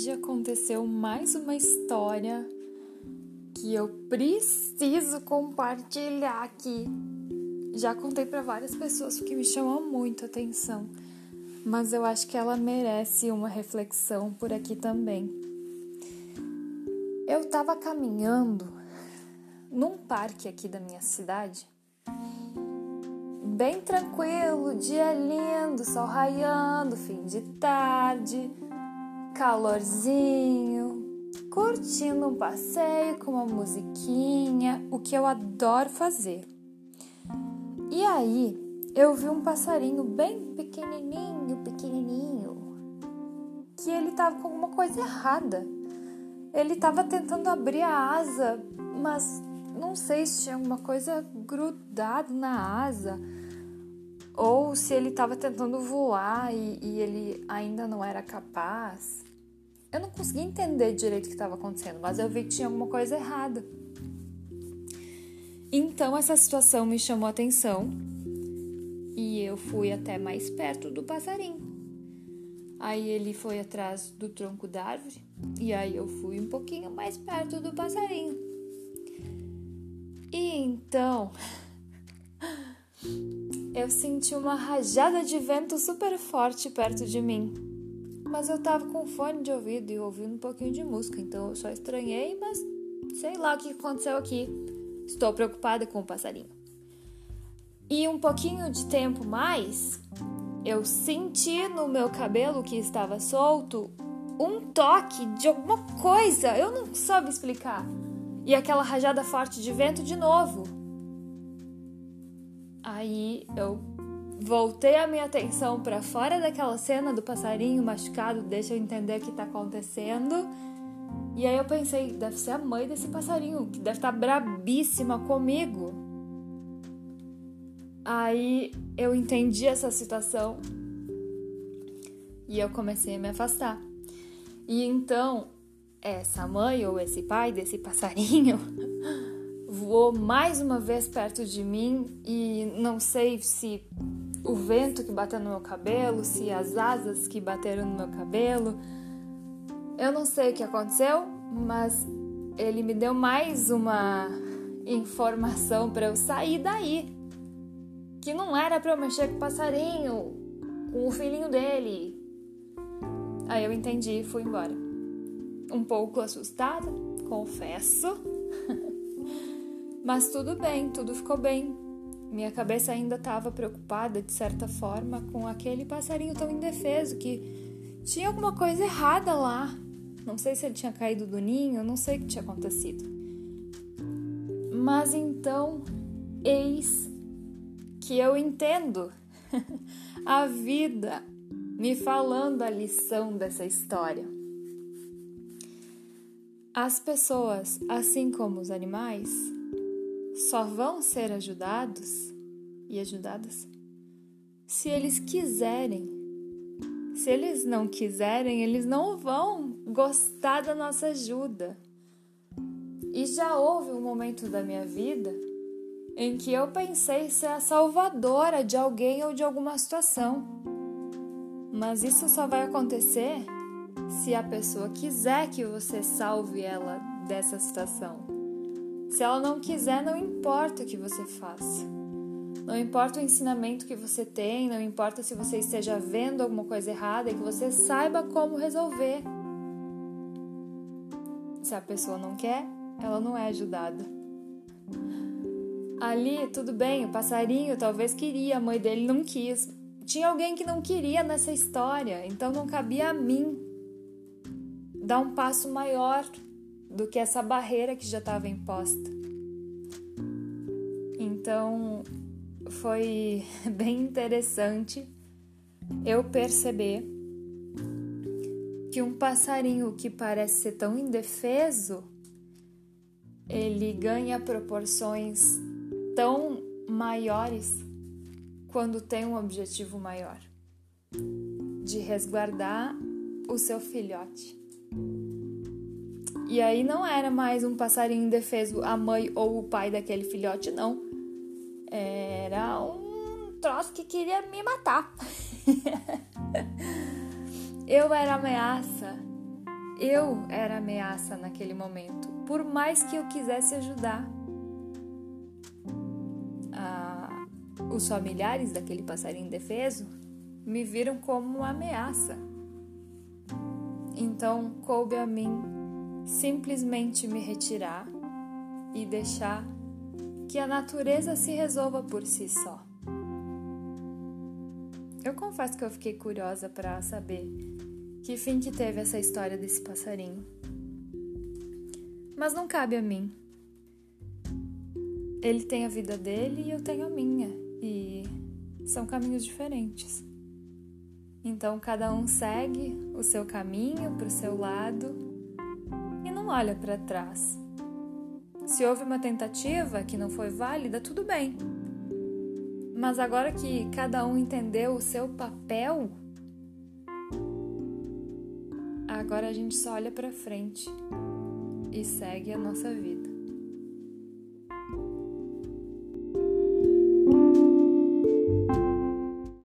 hoje aconteceu mais uma história que eu preciso compartilhar aqui. Já contei para várias pessoas que me chamam muito atenção, mas eu acho que ela merece uma reflexão por aqui também. Eu estava caminhando num parque aqui da minha cidade, bem tranquilo, dia lindo, sol raiando, fim de tarde calorzinho, curtindo um passeio com uma musiquinha, o que eu adoro fazer. E aí, eu vi um passarinho bem pequenininho, pequenininho, que ele tava com alguma coisa errada. Ele tava tentando abrir a asa, mas não sei se tinha alguma coisa grudada na asa ou se ele estava tentando voar e, e, ele ainda não era capaz. Eu não consegui entender direito o que estava acontecendo, mas eu vi que tinha alguma coisa errada. Então essa situação me chamou a atenção e eu fui até mais perto do passarinho. Aí ele foi atrás do tronco da árvore e aí eu fui um pouquinho mais perto do passarinho. E então eu senti uma rajada de vento super forte perto de mim mas eu tava com fone de ouvido e ouvindo um pouquinho de música, então eu só estranhei, mas sei lá o que aconteceu aqui. Estou preocupada com o passarinho. E um pouquinho de tempo mais, eu senti no meu cabelo que estava solto um toque de alguma coisa, eu não soube explicar. E aquela rajada forte de vento de novo. Aí eu Voltei a minha atenção para fora daquela cena do passarinho machucado, deixa eu entender o que tá acontecendo. E aí eu pensei, deve ser a mãe desse passarinho, que deve estar tá brabíssima comigo. Aí eu entendi essa situação e eu comecei a me afastar. E então, essa mãe ou esse pai desse passarinho voou mais uma vez perto de mim e não sei se o vento que bateu no meu cabelo, se as asas que bateram no meu cabelo. Eu não sei o que aconteceu, mas ele me deu mais uma informação para eu sair daí. Que não era para eu mexer com o passarinho, com o filhinho dele. Aí eu entendi e fui embora. Um pouco assustada, confesso. mas tudo bem, tudo ficou bem. Minha cabeça ainda estava preocupada, de certa forma, com aquele passarinho tão indefeso que tinha alguma coisa errada lá. Não sei se ele tinha caído do ninho, não sei o que tinha acontecido. Mas então, eis que eu entendo a vida me falando a lição dessa história. As pessoas, assim como os animais, só vão ser ajudados e ajudadas se eles quiserem. Se eles não quiserem, eles não vão gostar da nossa ajuda. E já houve um momento da minha vida em que eu pensei ser a salvadora de alguém ou de alguma situação. Mas isso só vai acontecer se a pessoa quiser que você salve ela dessa situação. Se ela não quiser, não importa o que você faça. Não importa o ensinamento que você tem, não importa se você esteja vendo alguma coisa errada e que você saiba como resolver. Se a pessoa não quer, ela não é ajudada. Ali, tudo bem, o passarinho talvez queria, a mãe dele não quis. Tinha alguém que não queria nessa história, então não cabia a mim dar um passo maior do que essa barreira que já estava imposta. Então foi bem interessante eu perceber que um passarinho que parece ser tão indefeso, ele ganha proporções tão maiores quando tem um objetivo maior de resguardar o seu filhote. E aí não era mais um passarinho indefeso, a mãe ou o pai daquele filhote, não. Era um troço que queria me matar. eu era ameaça. eu era ameaça naquele momento, por mais que eu quisesse ajudar. Os familiares daquele passarinho indefeso me viram como uma ameaça. Então coube a mim simplesmente me retirar e deixar que a natureza se resolva por si só. Eu confesso que eu fiquei curiosa para saber que fim que teve essa história desse passarinho. Mas não cabe a mim. Ele tem a vida dele e eu tenho a minha, e são caminhos diferentes. Então cada um segue o seu caminho para o seu lado olha para trás. Se houve uma tentativa que não foi válida, tudo bem. Mas agora que cada um entendeu o seu papel, agora a gente só olha para frente e segue a nossa vida.